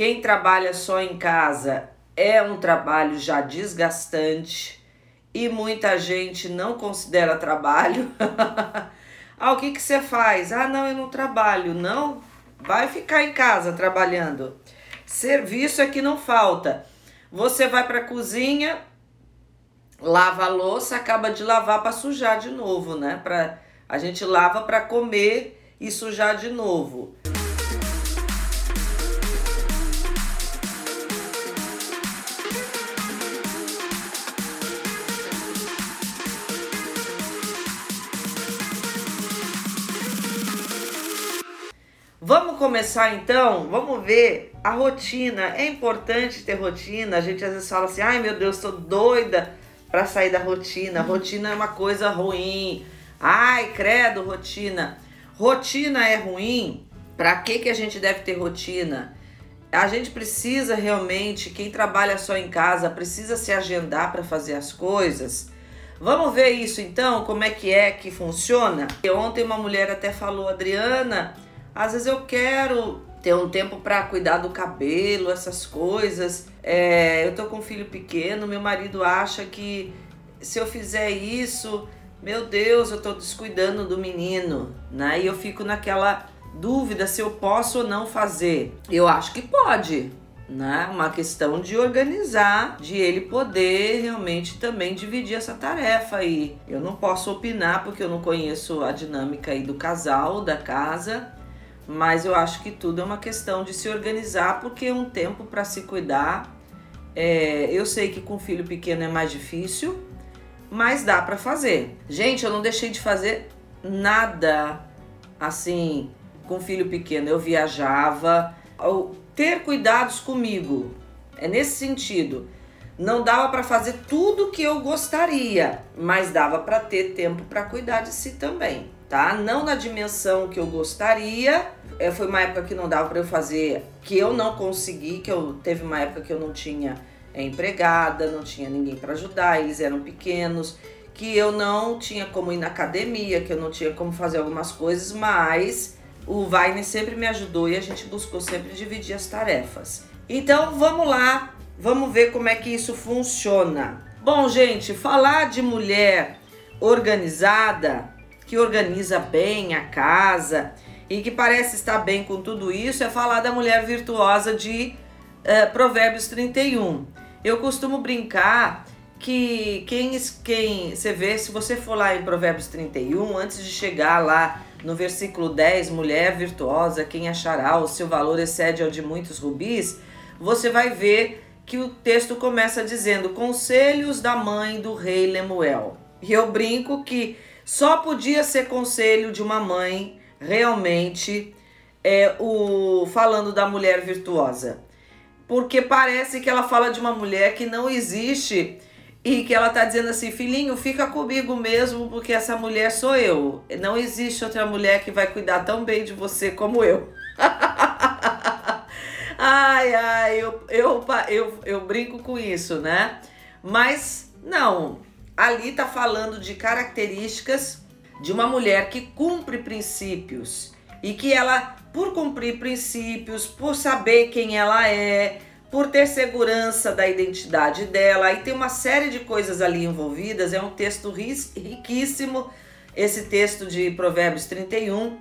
quem trabalha só em casa é um trabalho já desgastante e muita gente não considera trabalho. ah, o que, que você faz? Ah, não, eu não trabalho. Não, vai ficar em casa trabalhando. Serviço é que não falta. Você vai para a cozinha, lava a louça, acaba de lavar para sujar de novo, né? Pra, a gente lava para comer e sujar de novo. Começar então? Vamos ver a rotina. É importante ter rotina. A gente às vezes fala assim: ai meu Deus, tô doida para sair da rotina. Rotina é uma coisa ruim. Ai, credo, rotina. Rotina é ruim. Para que, que a gente deve ter rotina? A gente precisa realmente, quem trabalha só em casa, precisa se agendar para fazer as coisas. Vamos ver isso então, como é que é que funciona? Ontem uma mulher até falou, Adriana, às vezes eu quero ter um tempo para cuidar do cabelo, essas coisas. É, eu tô com um filho pequeno, meu marido acha que se eu fizer isso, meu Deus, eu tô descuidando do menino, né? E eu fico naquela dúvida se eu posso ou não fazer. Eu acho que pode, né? Uma questão de organizar, de ele poder realmente também dividir essa tarefa aí. Eu não posso opinar porque eu não conheço a dinâmica aí do casal, da casa, mas eu acho que tudo é uma questão de se organizar, porque um tempo para se cuidar. É, eu sei que com filho pequeno é mais difícil, mas dá para fazer. Gente, eu não deixei de fazer nada assim com filho pequeno. Eu viajava, eu, ter cuidados comigo. É nesse sentido. Não dava para fazer tudo que eu gostaria, mas dava para ter tempo para cuidar de si também, tá? Não na dimensão que eu gostaria, é, foi uma época que não dava para eu fazer, que eu não consegui, que eu teve uma época que eu não tinha é, empregada, não tinha ninguém para ajudar, eles eram pequenos, que eu não tinha como ir na academia, que eu não tinha como fazer algumas coisas, mas o Vaine sempre me ajudou e a gente buscou sempre dividir as tarefas. Então vamos lá, vamos ver como é que isso funciona. Bom, gente, falar de mulher organizada, que organiza bem a casa, e que parece estar bem com tudo isso é falar da mulher virtuosa de uh, Provérbios 31. Eu costumo brincar que quem, quem você vê, se você for lá em Provérbios 31, antes de chegar lá no versículo 10, mulher virtuosa, quem achará o seu valor excede ao de muitos rubis, você vai ver que o texto começa dizendo conselhos da mãe do rei Lemuel. E eu brinco que só podia ser conselho de uma mãe realmente é o falando da mulher virtuosa. Porque parece que ela fala de uma mulher que não existe e que ela tá dizendo assim: "Filhinho, fica comigo mesmo, porque essa mulher sou eu. Não existe outra mulher que vai cuidar tão bem de você como eu." ai, ai, eu, eu, eu, eu brinco com isso, né? Mas não, ali tá falando de características de uma mulher que cumpre princípios e que ela, por cumprir princípios, por saber quem ela é, por ter segurança da identidade dela, e tem uma série de coisas ali envolvidas. É um texto riquíssimo, esse texto de Provérbios 31,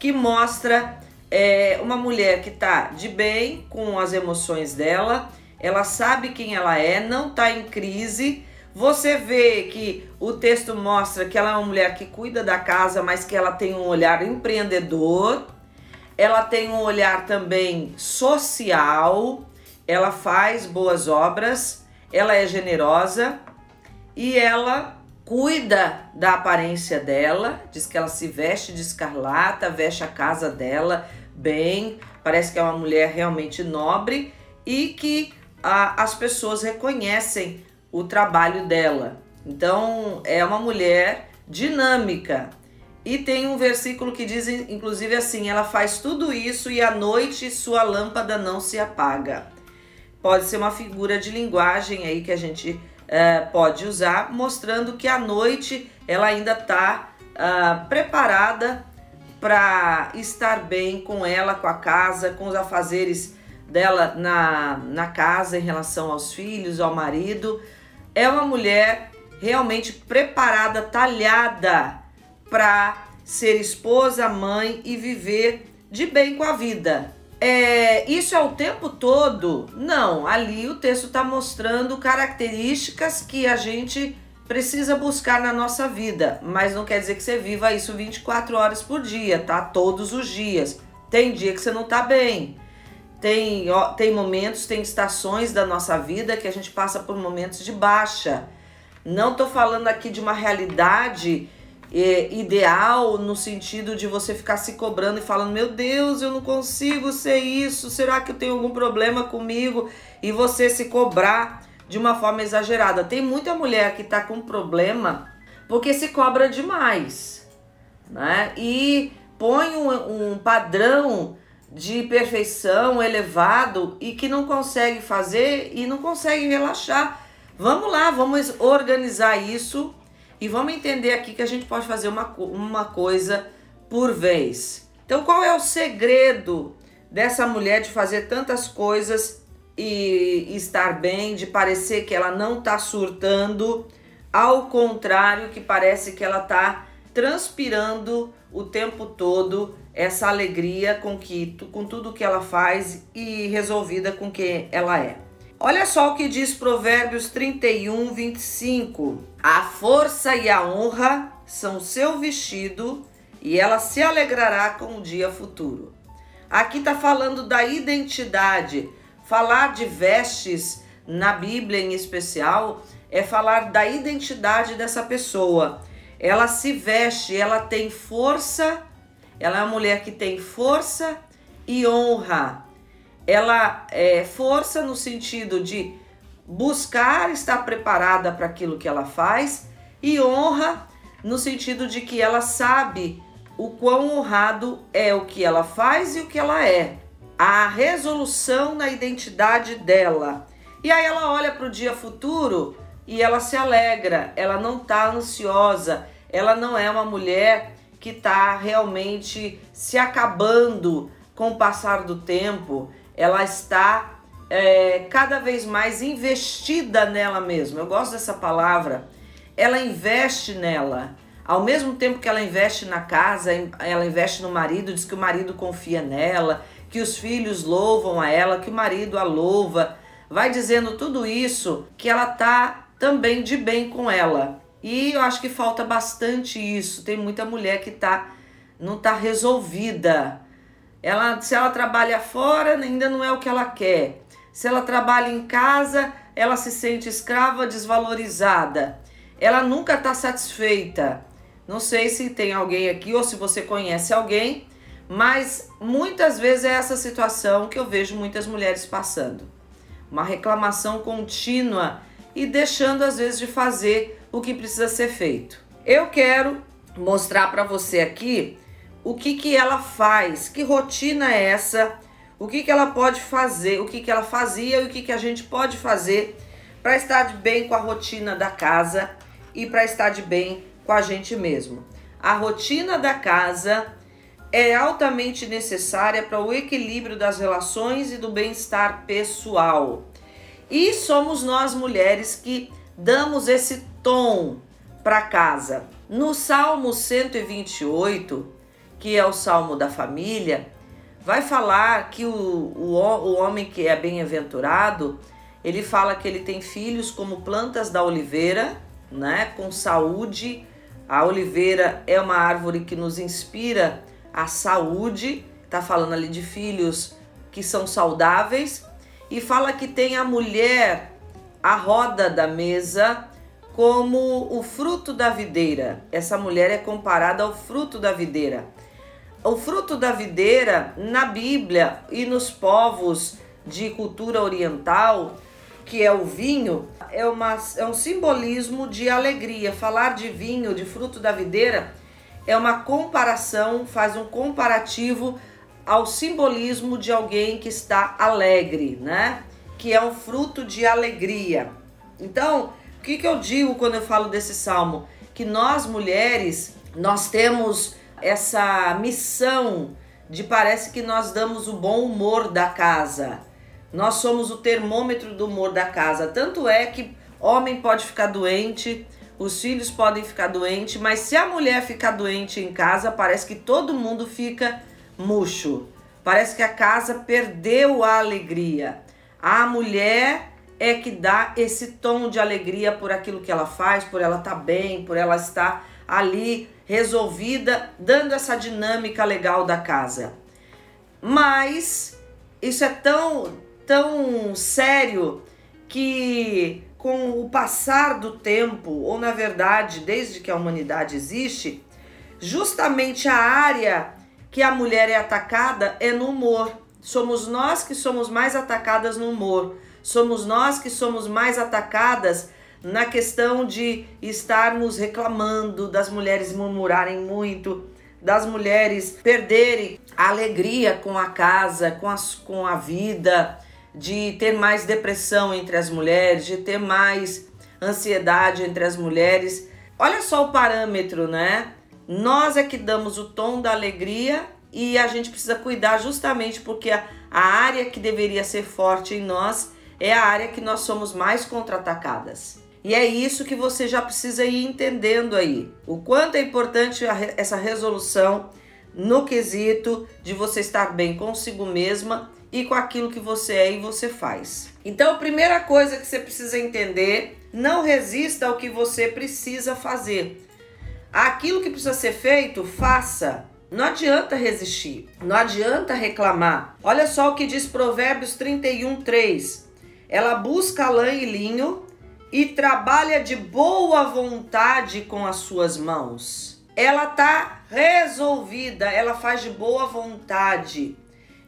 que mostra é, uma mulher que está de bem com as emoções dela, ela sabe quem ela é, não está em crise você vê que o texto mostra que ela é uma mulher que cuida da casa, mas que ela tem um olhar empreendedor, ela tem um olhar também social, ela faz boas obras, ela é generosa. E ela cuida da aparência dela, diz que ela se veste de escarlata, veste a casa dela bem, parece que é uma mulher realmente nobre e que as pessoas reconhecem o trabalho dela. Então, é uma mulher dinâmica. E tem um versículo que diz, inclusive, assim: ela faz tudo isso e à noite sua lâmpada não se apaga. Pode ser uma figura de linguagem aí que a gente uh, pode usar, mostrando que à noite ela ainda está uh, ah, preparada para estar bem com ela, com a casa, com os afazeres dela na, na casa em relação aos filhos, ao marido. É uma mulher realmente preparada, talhada para ser esposa, mãe e viver de bem com a vida. É, isso é o tempo todo? Não, ali o texto está mostrando características que a gente precisa buscar na nossa vida, mas não quer dizer que você viva isso 24 horas por dia, tá? Todos os dias. Tem dia que você não tá bem. Tem, ó, tem momentos, tem estações da nossa vida que a gente passa por momentos de baixa. Não tô falando aqui de uma realidade é, ideal no sentido de você ficar se cobrando e falando: Meu Deus, eu não consigo ser isso, será que eu tenho algum problema comigo? E você se cobrar de uma forma exagerada. Tem muita mulher que está com problema porque se cobra demais, né? E põe um, um padrão de perfeição elevado e que não consegue fazer e não consegue relaxar. Vamos lá, vamos organizar isso e vamos entender aqui que a gente pode fazer uma, uma coisa por vez. Então, qual é o segredo dessa mulher de fazer tantas coisas e estar bem, de parecer que ela não está surtando, ao contrário, que parece que ela está transpirando o tempo todo essa alegria com que com tudo que ela faz e resolvida com que ela é. Olha só o que diz Provérbios 31, 25. A força e a honra são seu vestido e ela se alegrará com o dia futuro. Aqui está falando da identidade, Falar de vestes na Bíblia em especial é falar da identidade dessa pessoa. Ela se veste, ela tem força, ela é uma mulher que tem força e honra. Ela é força no sentido de buscar estar preparada para aquilo que ela faz e honra no sentido de que ela sabe o quão honrado é o que ela faz e o que ela é a resolução na identidade dela. E aí ela olha para o dia futuro e ela se alegra, ela não está ansiosa, ela não é uma mulher que está realmente se acabando com o passar do tempo, ela está é, cada vez mais investida nela mesma. Eu gosto dessa palavra. Ela investe nela. Ao mesmo tempo que ela investe na casa, ela investe no marido, diz que o marido confia nela, que os filhos louvam a ela, que o marido a louva. Vai dizendo tudo isso que ela tá também de bem com ela. E eu acho que falta bastante isso. Tem muita mulher que tá não tá resolvida. Ela, se ela trabalha fora, ainda não é o que ela quer. Se ela trabalha em casa, ela se sente escrava, desvalorizada. Ela nunca está satisfeita. Não sei se tem alguém aqui ou se você conhece alguém mas muitas vezes é essa situação que eu vejo muitas mulheres passando. Uma reclamação contínua e deixando às vezes de fazer o que precisa ser feito. Eu quero mostrar para você aqui o que, que ela faz, que rotina é essa, o que, que ela pode fazer, o que, que ela fazia e o que, que a gente pode fazer para estar de bem com a rotina da casa e para estar de bem com a gente mesmo. A rotina da casa é altamente necessária para o equilíbrio das relações e do bem-estar pessoal. E somos nós mulheres que damos esse tom para casa. No Salmo 128, que é o Salmo da família, vai falar que o, o, o homem que é bem-aventurado, ele fala que ele tem filhos como plantas da oliveira, né, com saúde. A oliveira é uma árvore que nos inspira a saúde, tá falando ali de filhos que são saudáveis, e fala que tem a mulher a roda da mesa como o fruto da videira. Essa mulher é comparada ao fruto da videira. O fruto da videira na Bíblia e nos povos de cultura oriental, que é o vinho, é, uma, é um simbolismo de alegria. Falar de vinho, de fruto da videira, é uma comparação, faz um comparativo ao simbolismo de alguém que está alegre, né? Que é um fruto de alegria. Então, o que, que eu digo quando eu falo desse salmo? Que nós mulheres, nós temos essa missão de parece que nós damos o bom humor da casa. Nós somos o termômetro do humor da casa. Tanto é que homem pode ficar doente, os filhos podem ficar doentes, mas se a mulher ficar doente em casa, parece que todo mundo fica murcho. Parece que a casa perdeu a alegria. A mulher é que dá esse tom de alegria por aquilo que ela faz, por ela estar tá bem, por ela estar ali resolvida, dando essa dinâmica legal da casa. Mas isso é tão tão sério que com o passar do tempo, ou na verdade, desde que a humanidade existe, justamente a área que a mulher é atacada é no humor. Somos nós que somos mais atacadas no humor. Somos nós que somos mais atacadas na questão de estarmos reclamando, das mulheres murmurarem muito, das mulheres perderem a alegria com a casa, com, as, com a vida, de ter mais depressão entre as mulheres, de ter mais ansiedade entre as mulheres. Olha só o parâmetro, né? Nós é que damos o tom da alegria e a gente precisa cuidar justamente porque a, a área que deveria ser forte em nós é a área que nós somos mais contra-atacadas. E é isso que você já precisa ir entendendo aí. O quanto é importante essa resolução no quesito de você estar bem consigo mesma e com aquilo que você é e você faz. Então, a primeira coisa que você precisa entender, não resista ao que você precisa fazer. Aquilo que precisa ser feito, faça. Não adianta resistir, não adianta reclamar. Olha só o que diz Provérbios 31, 3. Ela busca lã e linho e trabalha de boa vontade com as suas mãos. Ela tá resolvida, ela faz de boa vontade.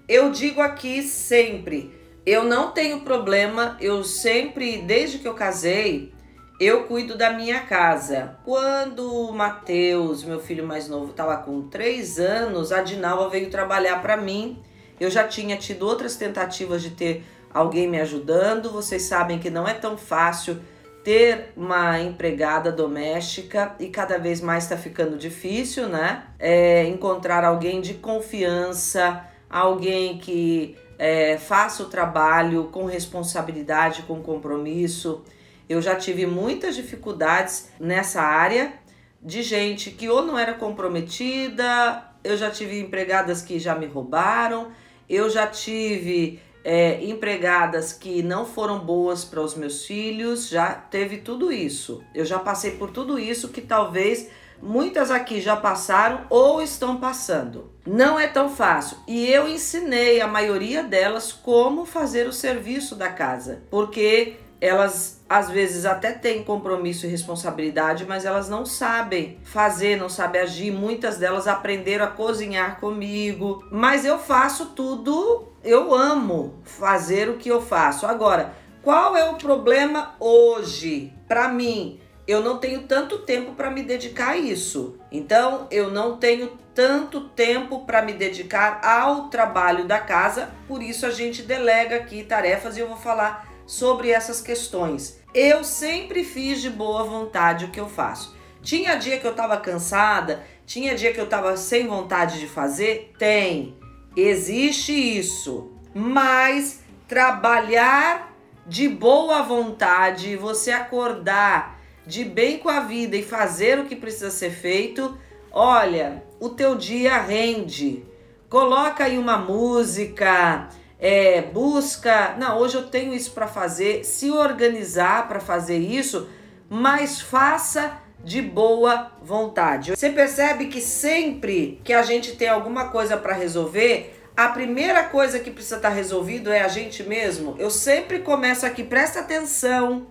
Eu digo aqui sempre, eu não tenho problema, eu sempre, desde que eu casei, eu cuido da minha casa. Quando o Matheus, meu filho mais novo, estava com três anos, a Dinalva veio trabalhar para mim. Eu já tinha tido outras tentativas de ter alguém me ajudando. Vocês sabem que não é tão fácil ter uma empregada doméstica e cada vez mais está ficando difícil, né? É, encontrar alguém de confiança, alguém que é, faça o trabalho com responsabilidade, com compromisso. Eu já tive muitas dificuldades nessa área de gente que ou não era comprometida, eu já tive empregadas que já me roubaram, eu já tive é, empregadas que não foram boas para os meus filhos, já teve tudo isso. Eu já passei por tudo isso que talvez muitas aqui já passaram ou estão passando. Não é tão fácil. E eu ensinei a maioria delas como fazer o serviço da casa, porque elas às vezes até têm compromisso e responsabilidade, mas elas não sabem fazer, não sabem agir. Muitas delas aprenderam a cozinhar comigo, mas eu faço tudo, eu amo fazer o que eu faço. Agora, qual é o problema hoje? Para mim, eu não tenho tanto tempo para me dedicar a isso. Então, eu não tenho tanto tempo para me dedicar ao trabalho da casa, por isso a gente delega aqui tarefas e eu vou falar sobre essas questões. Eu sempre fiz de boa vontade o que eu faço. Tinha dia que eu estava cansada, tinha dia que eu estava sem vontade de fazer? Tem. Existe isso. Mas trabalhar de boa vontade, você acordar de bem com a vida e fazer o que precisa ser feito, olha, o teu dia rende. Coloca aí uma música, é, busca, não, hoje eu tenho isso para fazer, se organizar para fazer isso, mas faça de boa vontade. Você percebe que sempre que a gente tem alguma coisa para resolver, a primeira coisa que precisa estar tá resolvido é a gente mesmo. Eu sempre começo aqui, presta atenção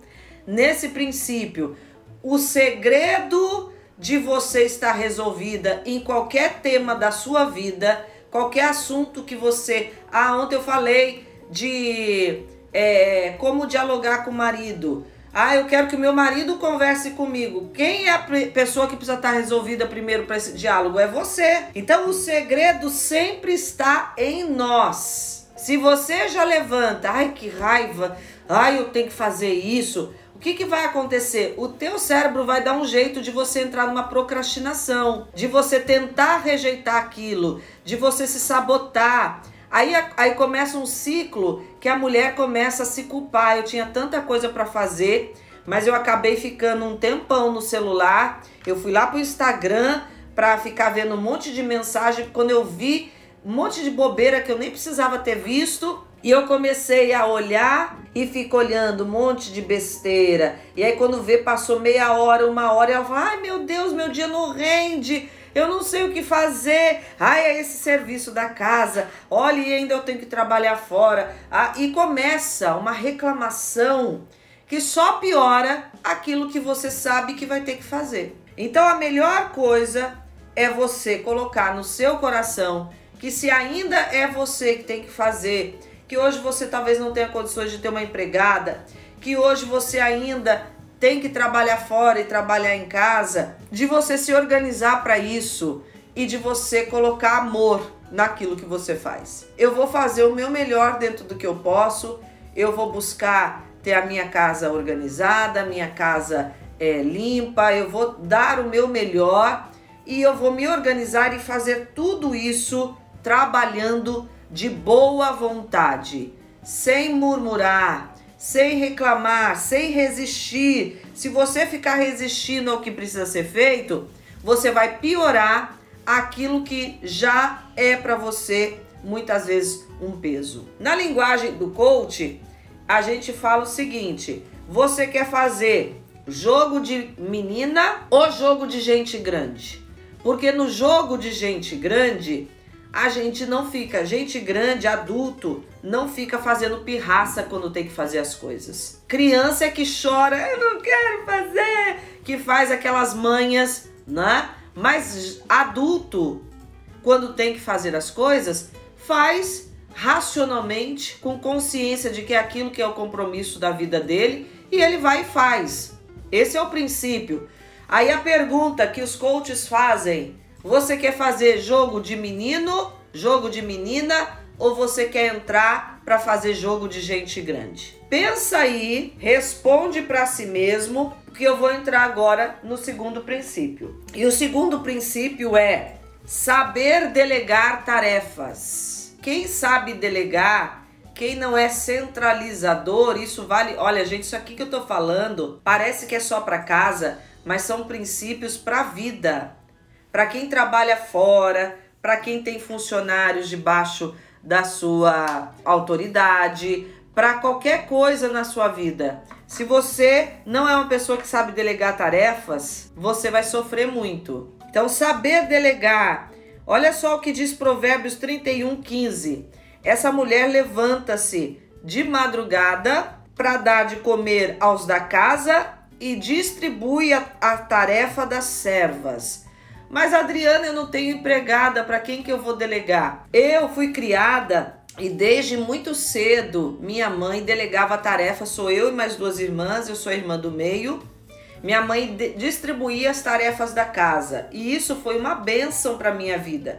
nesse princípio. O segredo de você estar resolvida em qualquer tema da sua vida qualquer assunto que você. Ah, ontem eu falei de é, como dialogar com o marido. Ah, eu quero que o meu marido converse comigo. Quem é a pessoa que precisa estar resolvida primeiro para esse diálogo? É você. Então o segredo sempre está em nós. Se você já levanta, ai que raiva, ai eu tenho que fazer isso que, que vai acontecer? O teu cérebro vai dar um jeito de você entrar numa procrastinação, de você tentar rejeitar aquilo, de você se sabotar. Aí, aí começa um ciclo que a mulher começa a se culpar. Eu tinha tanta coisa para fazer, mas eu acabei ficando um tempão no celular. Eu fui lá pro Instagram para ficar vendo um monte de mensagem. Quando eu vi um monte de bobeira que eu nem precisava ter visto, e eu comecei a olhar e fico olhando um monte de besteira. E aí quando vê, passou meia hora, uma hora, ela fala, ai meu Deus, meu dia não rende. Eu não sei o que fazer. Ai, é esse serviço da casa. Olha, e ainda eu tenho que trabalhar fora. Ah, e começa uma reclamação que só piora aquilo que você sabe que vai ter que fazer. Então a melhor coisa é você colocar no seu coração que se ainda é você que tem que fazer que hoje você talvez não tenha condições de ter uma empregada, que hoje você ainda tem que trabalhar fora e trabalhar em casa, de você se organizar para isso e de você colocar amor naquilo que você faz. Eu vou fazer o meu melhor dentro do que eu posso, eu vou buscar ter a minha casa organizada, a minha casa é, limpa, eu vou dar o meu melhor e eu vou me organizar e fazer tudo isso trabalhando de boa vontade, sem murmurar, sem reclamar, sem resistir. Se você ficar resistindo ao que precisa ser feito, você vai piorar aquilo que já é para você muitas vezes um peso. Na linguagem do coach, a gente fala o seguinte: você quer fazer jogo de menina ou jogo de gente grande? Porque no jogo de gente grande, a gente não fica, gente grande, adulto, não fica fazendo pirraça quando tem que fazer as coisas. Criança é que chora, eu não quero fazer, que faz aquelas manhas, né? Mas adulto, quando tem que fazer as coisas, faz racionalmente, com consciência de que é aquilo que é o compromisso da vida dele, e ele vai e faz. Esse é o princípio. Aí a pergunta que os coaches fazem você quer fazer jogo de menino, jogo de menina ou você quer entrar para fazer jogo de gente grande? Pensa aí, responde para si mesmo, porque eu vou entrar agora no segundo princípio. E o segundo princípio é saber delegar tarefas. Quem sabe delegar quem não é centralizador, isso vale. Olha, gente, isso aqui que eu tô falando parece que é só para casa, mas são princípios para vida para quem trabalha fora, para quem tem funcionários debaixo da sua autoridade, para qualquer coisa na sua vida. Se você não é uma pessoa que sabe delegar tarefas, você vai sofrer muito. Então, saber delegar. Olha só o que diz Provérbios 31, 15. Essa mulher levanta-se de madrugada para dar de comer aos da casa e distribui a, a tarefa das servas. Mas Adriana, eu não tenho empregada, para quem que eu vou delegar? Eu fui criada e desde muito cedo minha mãe delegava a tarefa, sou eu e mais duas irmãs, eu sou a irmã do meio. Minha mãe distribuía as tarefas da casa e isso foi uma benção para minha vida.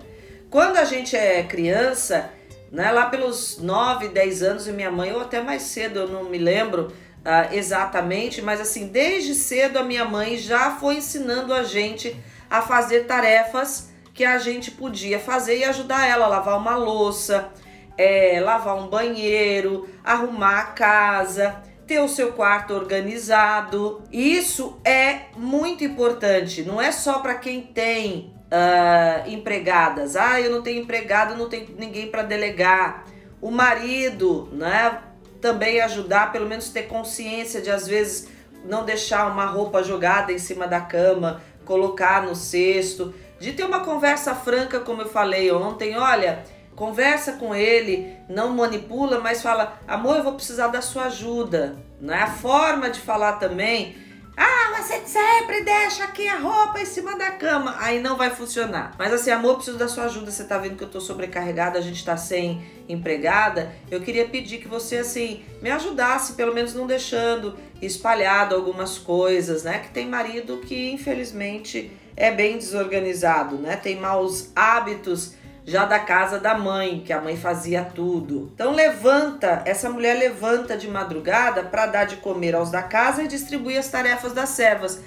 Quando a gente é criança, né, lá pelos 9, 10 anos, e minha mãe, ou até mais cedo, eu não me lembro uh, exatamente, mas assim, desde cedo a minha mãe já foi ensinando a gente a fazer tarefas que a gente podia fazer e ajudar ela a lavar uma louça, é, lavar um banheiro, arrumar a casa, ter o seu quarto organizado. Isso é muito importante, não é só para quem tem uh, empregadas. Ah, eu não tenho empregado, não tenho ninguém para delegar. O marido, né? Também ajudar, pelo menos ter consciência de às vezes não deixar uma roupa jogada em cima da cama, colocar no cesto, de ter uma conversa franca, como eu falei ontem, olha, conversa com ele, não manipula, mas fala, amor, eu vou precisar da sua ajuda. Não é a forma de falar também ah, você sempre deixa aqui a roupa em cima da cama. Aí não vai funcionar. Mas assim, amor, preciso da sua ajuda. Você tá vendo que eu tô sobrecarregada, a gente tá sem empregada. Eu queria pedir que você, assim, me ajudasse, pelo menos não deixando espalhado algumas coisas, né? Que tem marido que, infelizmente, é bem desorganizado, né? Tem maus hábitos já da casa da mãe, que a mãe fazia tudo. Então levanta, essa mulher levanta de madrugada para dar de comer aos da casa e distribuir as tarefas das servas.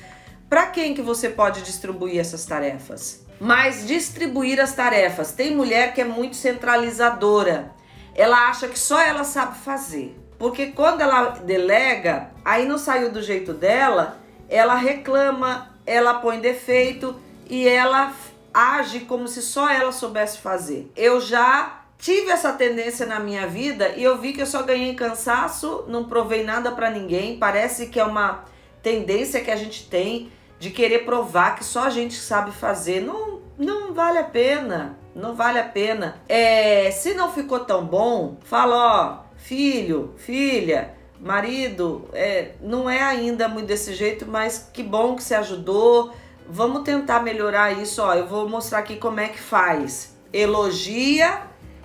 Para quem que você pode distribuir essas tarefas? Mas distribuir as tarefas. Tem mulher que é muito centralizadora. ela acha que só ela sabe fazer. Porque quando ela delega, aí não saiu do jeito dela, ela reclama, ela põe defeito e ela age como se só ela soubesse fazer. Eu já tive essa tendência na minha vida e eu vi que eu só ganhei cansaço, não provei nada para ninguém. Parece que é uma tendência que a gente tem de querer provar que só a gente sabe fazer. Não, não vale a pena. Não vale a pena. É, se não ficou tão bom, fala, ó, filho, filha, marido, é, não é ainda muito desse jeito, mas que bom que você ajudou. Vamos tentar melhorar isso, ó. Eu vou mostrar aqui como é que faz. Elogia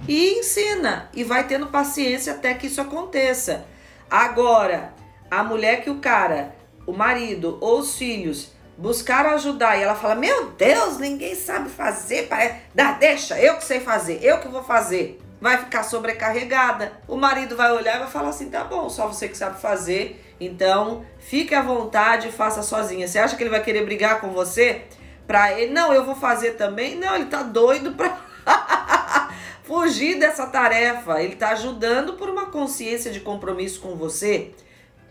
e ensina e vai tendo paciência até que isso aconteça. Agora, a mulher que o cara, o marido ou os filhos buscaram ajudar e ela fala: "Meu Deus, ninguém sabe fazer, dá, deixa, eu que sei fazer, eu que vou fazer" vai ficar sobrecarregada. O marido vai olhar e vai falar assim: tá bom, só você que sabe fazer, então fique à vontade e faça sozinha. Você acha que ele vai querer brigar com você? Pra ele, não, eu vou fazer também. Não, ele tá doido pra fugir dessa tarefa. Ele tá ajudando por uma consciência de compromisso com você.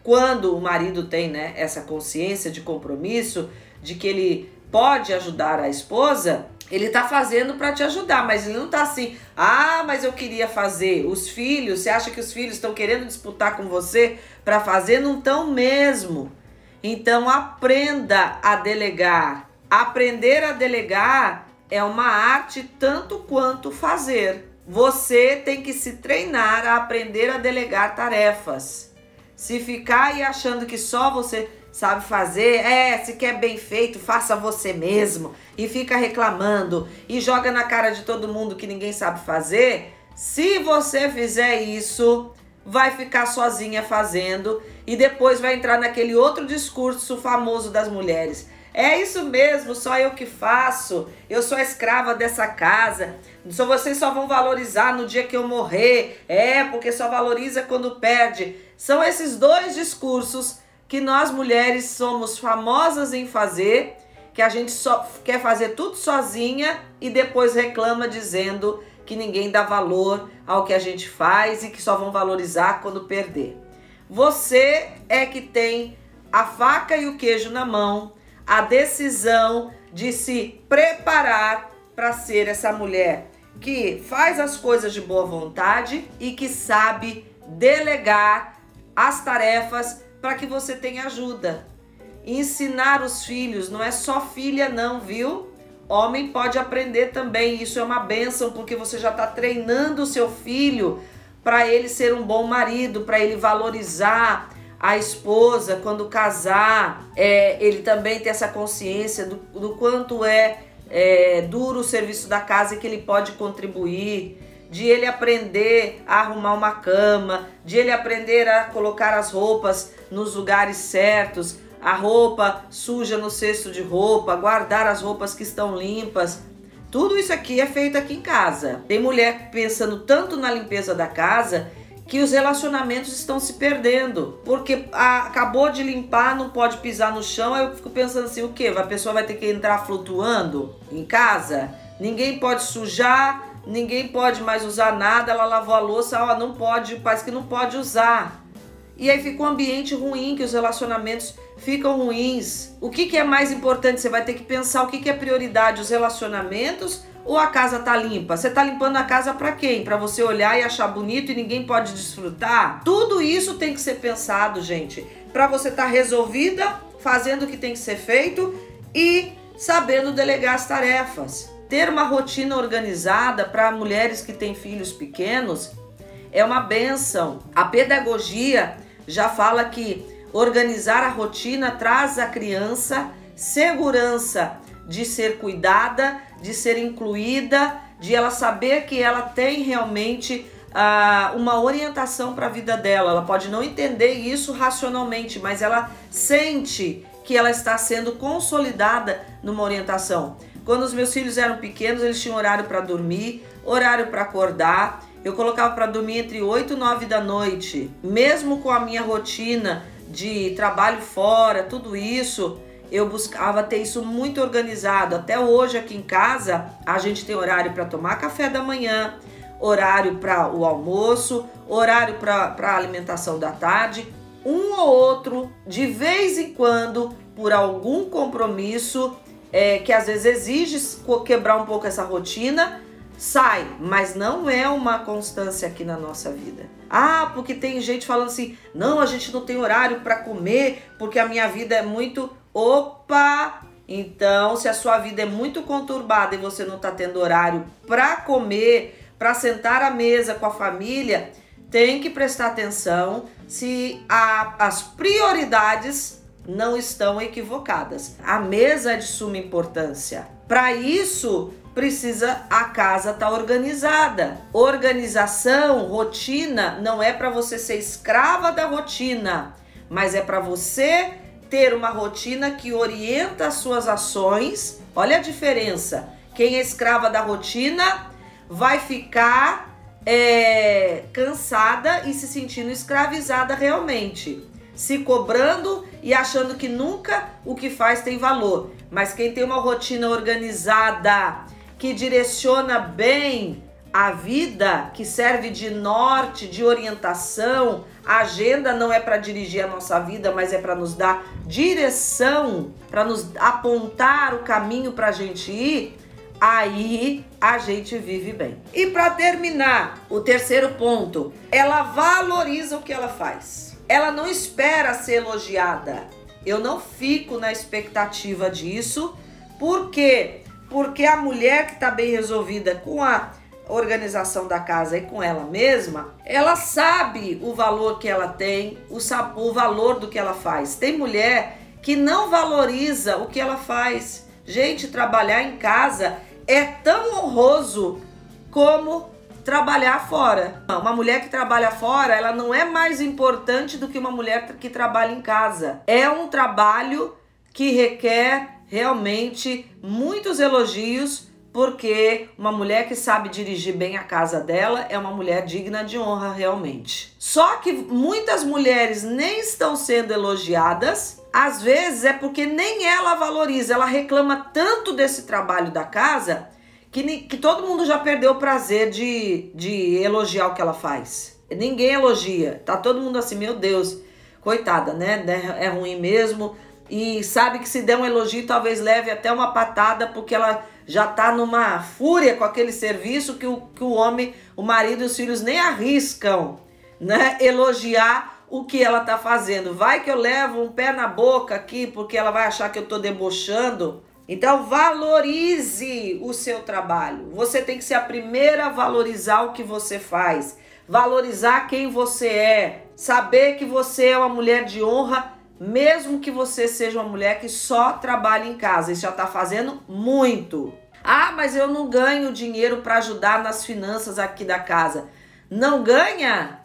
Quando o marido tem né, essa consciência de compromisso, de que ele pode ajudar a esposa, ele tá fazendo para te ajudar, mas ele não tá assim, ah, mas eu queria fazer. Os filhos, você acha que os filhos estão querendo disputar com você para fazer? Não estão mesmo. Então aprenda a delegar. Aprender a delegar é uma arte tanto quanto fazer. Você tem que se treinar a aprender a delegar tarefas. Se ficar aí achando que só você sabe fazer, é, se quer bem feito, faça você mesmo e fica reclamando e joga na cara de todo mundo que ninguém sabe fazer. Se você fizer isso, vai ficar sozinha fazendo e depois vai entrar naquele outro discurso famoso das mulheres. É isso mesmo, só eu que faço. Eu sou a escrava dessa casa. Só vocês só vão valorizar no dia que eu morrer. É, porque só valoriza quando perde. São esses dois discursos que nós mulheres somos famosas em fazer, que a gente só quer fazer tudo sozinha e depois reclama dizendo que ninguém dá valor ao que a gente faz e que só vão valorizar quando perder. Você é que tem a faca e o queijo na mão, a decisão de se preparar para ser essa mulher que faz as coisas de boa vontade e que sabe delegar as tarefas para que você tenha ajuda. Ensinar os filhos não é só filha, não, viu? Homem pode aprender também, isso é uma benção, porque você já está treinando o seu filho para ele ser um bom marido, para ele valorizar a esposa quando casar. É, ele também tem essa consciência do, do quanto é, é duro o serviço da casa e que ele pode contribuir de ele aprender a arrumar uma cama, de ele aprender a colocar as roupas nos lugares certos, a roupa suja no cesto de roupa, guardar as roupas que estão limpas. Tudo isso aqui é feito aqui em casa. Tem mulher pensando tanto na limpeza da casa que os relacionamentos estão se perdendo, porque acabou de limpar, não pode pisar no chão. Aí eu fico pensando assim, o que? A pessoa vai ter que entrar flutuando em casa? Ninguém pode sujar, ninguém pode mais usar nada, ela lavou a louça, ó, não pode, parece que não pode usar. E aí fica um ambiente ruim, que os relacionamentos ficam ruins. O que, que é mais importante? Você vai ter que pensar o que, que é prioridade, os relacionamentos ou a casa tá limpa? Você tá limpando a casa para quem? Para você olhar e achar bonito e ninguém pode desfrutar? Tudo isso tem que ser pensado, gente, para você estar tá resolvida, fazendo o que tem que ser feito e sabendo delegar as tarefas. Ter uma rotina organizada para mulheres que têm filhos pequenos é uma benção. A pedagogia já fala que organizar a rotina traz à criança segurança de ser cuidada, de ser incluída, de ela saber que ela tem realmente uh, uma orientação para a vida dela. Ela pode não entender isso racionalmente, mas ela sente que ela está sendo consolidada numa orientação. Quando os meus filhos eram pequenos, eles tinham horário para dormir, horário para acordar. Eu colocava para dormir entre 8 e 9 da noite. Mesmo com a minha rotina de trabalho fora, tudo isso, eu buscava ter isso muito organizado. Até hoje aqui em casa, a gente tem horário para tomar café da manhã, horário para o almoço, horário para a alimentação da tarde, um ou outro, de vez em quando, por algum compromisso é, que às vezes exige quebrar um pouco essa rotina, sai, mas não é uma constância aqui na nossa vida. Ah, porque tem gente falando assim: não, a gente não tem horário para comer porque a minha vida é muito. Opa! Então, se a sua vida é muito conturbada e você não está tendo horário para comer, para sentar à mesa com a família, tem que prestar atenção se a, as prioridades não estão equivocadas. A mesa é de suma importância. Para isso, precisa a casa estar tá organizada. Organização, rotina, não é para você ser escrava da rotina, mas é para você ter uma rotina que orienta as suas ações. Olha a diferença. Quem é escrava da rotina vai ficar é, cansada e se sentindo escravizada realmente, se cobrando e achando que nunca o que faz tem valor. Mas quem tem uma rotina organizada, que direciona bem a vida, que serve de norte, de orientação, a agenda não é para dirigir a nossa vida, mas é para nos dar direção, para nos apontar o caminho para a gente ir. Aí a gente vive bem. E para terminar, o terceiro ponto, ela valoriza o que ela faz. Ela não espera ser elogiada. Eu não fico na expectativa disso. Por quê? Porque a mulher que está bem resolvida com a organização da casa e com ela mesma, ela sabe o valor que ela tem, o, o valor do que ela faz. Tem mulher que não valoriza o que ela faz. Gente, trabalhar em casa é tão honroso como trabalhar fora. Uma mulher que trabalha fora, ela não é mais importante do que uma mulher que trabalha em casa. É um trabalho que requer realmente muitos elogios porque uma mulher que sabe dirigir bem a casa dela é uma mulher digna de honra realmente. Só que muitas mulheres nem estão sendo elogiadas, às vezes é porque nem ela valoriza, ela reclama tanto desse trabalho da casa que, que todo mundo já perdeu o prazer de, de elogiar o que ela faz. Ninguém elogia, tá todo mundo assim, meu Deus, coitada, né? É ruim mesmo. E sabe que se der um elogio, talvez leve até uma patada, porque ela já tá numa fúria com aquele serviço que o, que o homem, o marido e os filhos nem arriscam, né? Elogiar o que ela tá fazendo. Vai que eu levo um pé na boca aqui, porque ela vai achar que eu tô debochando. Então valorize o seu trabalho. Você tem que ser a primeira a valorizar o que você faz, valorizar quem você é, saber que você é uma mulher de honra mesmo que você seja uma mulher que só trabalha em casa, isso já está fazendo muito. Ah, mas eu não ganho dinheiro para ajudar nas finanças aqui da casa. Não ganha?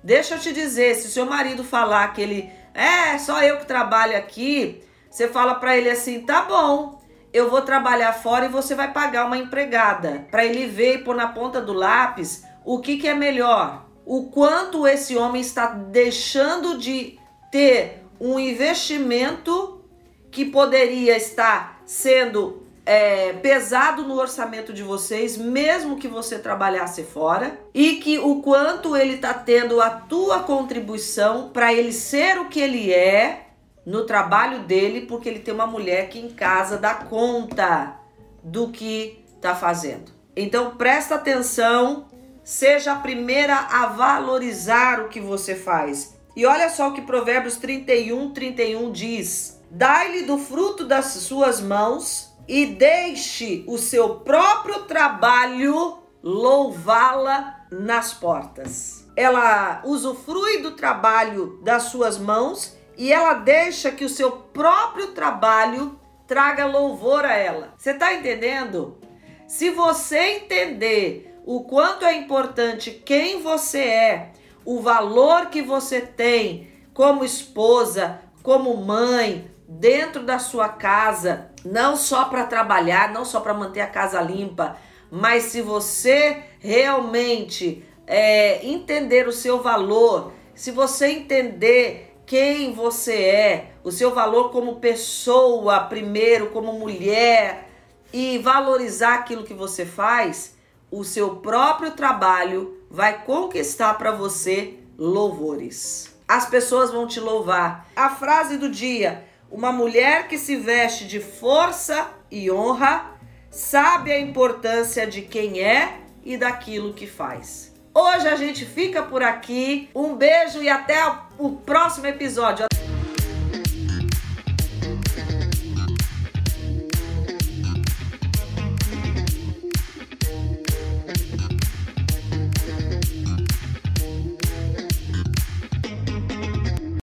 Deixa eu te dizer, se o seu marido falar que ele é só eu que trabalho aqui, você fala para ele assim: tá bom, eu vou trabalhar fora e você vai pagar uma empregada para ele ver e pôr na ponta do lápis o que, que é melhor. O quanto esse homem está deixando de ter um investimento que poderia estar sendo é, pesado no orçamento de vocês, mesmo que você trabalhasse fora, e que o quanto ele está tendo a tua contribuição para ele ser o que ele é no trabalho dele, porque ele tem uma mulher que em casa dá conta do que está fazendo. Então presta atenção, seja a primeira a valorizar o que você faz e olha só o que Provérbios 31, 31 diz: Dai-lhe do fruto das suas mãos e deixe o seu próprio trabalho louvá-la nas portas. Ela usufrui do trabalho das suas mãos e ela deixa que o seu próprio trabalho traga louvor a ela. Você está entendendo? Se você entender o quanto é importante quem você é, o valor que você tem como esposa, como mãe, dentro da sua casa, não só para trabalhar, não só para manter a casa limpa, mas se você realmente é, entender o seu valor, se você entender quem você é, o seu valor como pessoa, primeiro, como mulher, e valorizar aquilo que você faz, o seu próprio trabalho vai conquistar para você louvores. As pessoas vão te louvar. A frase do dia: uma mulher que se veste de força e honra sabe a importância de quem é e daquilo que faz. Hoje a gente fica por aqui. Um beijo e até o próximo episódio.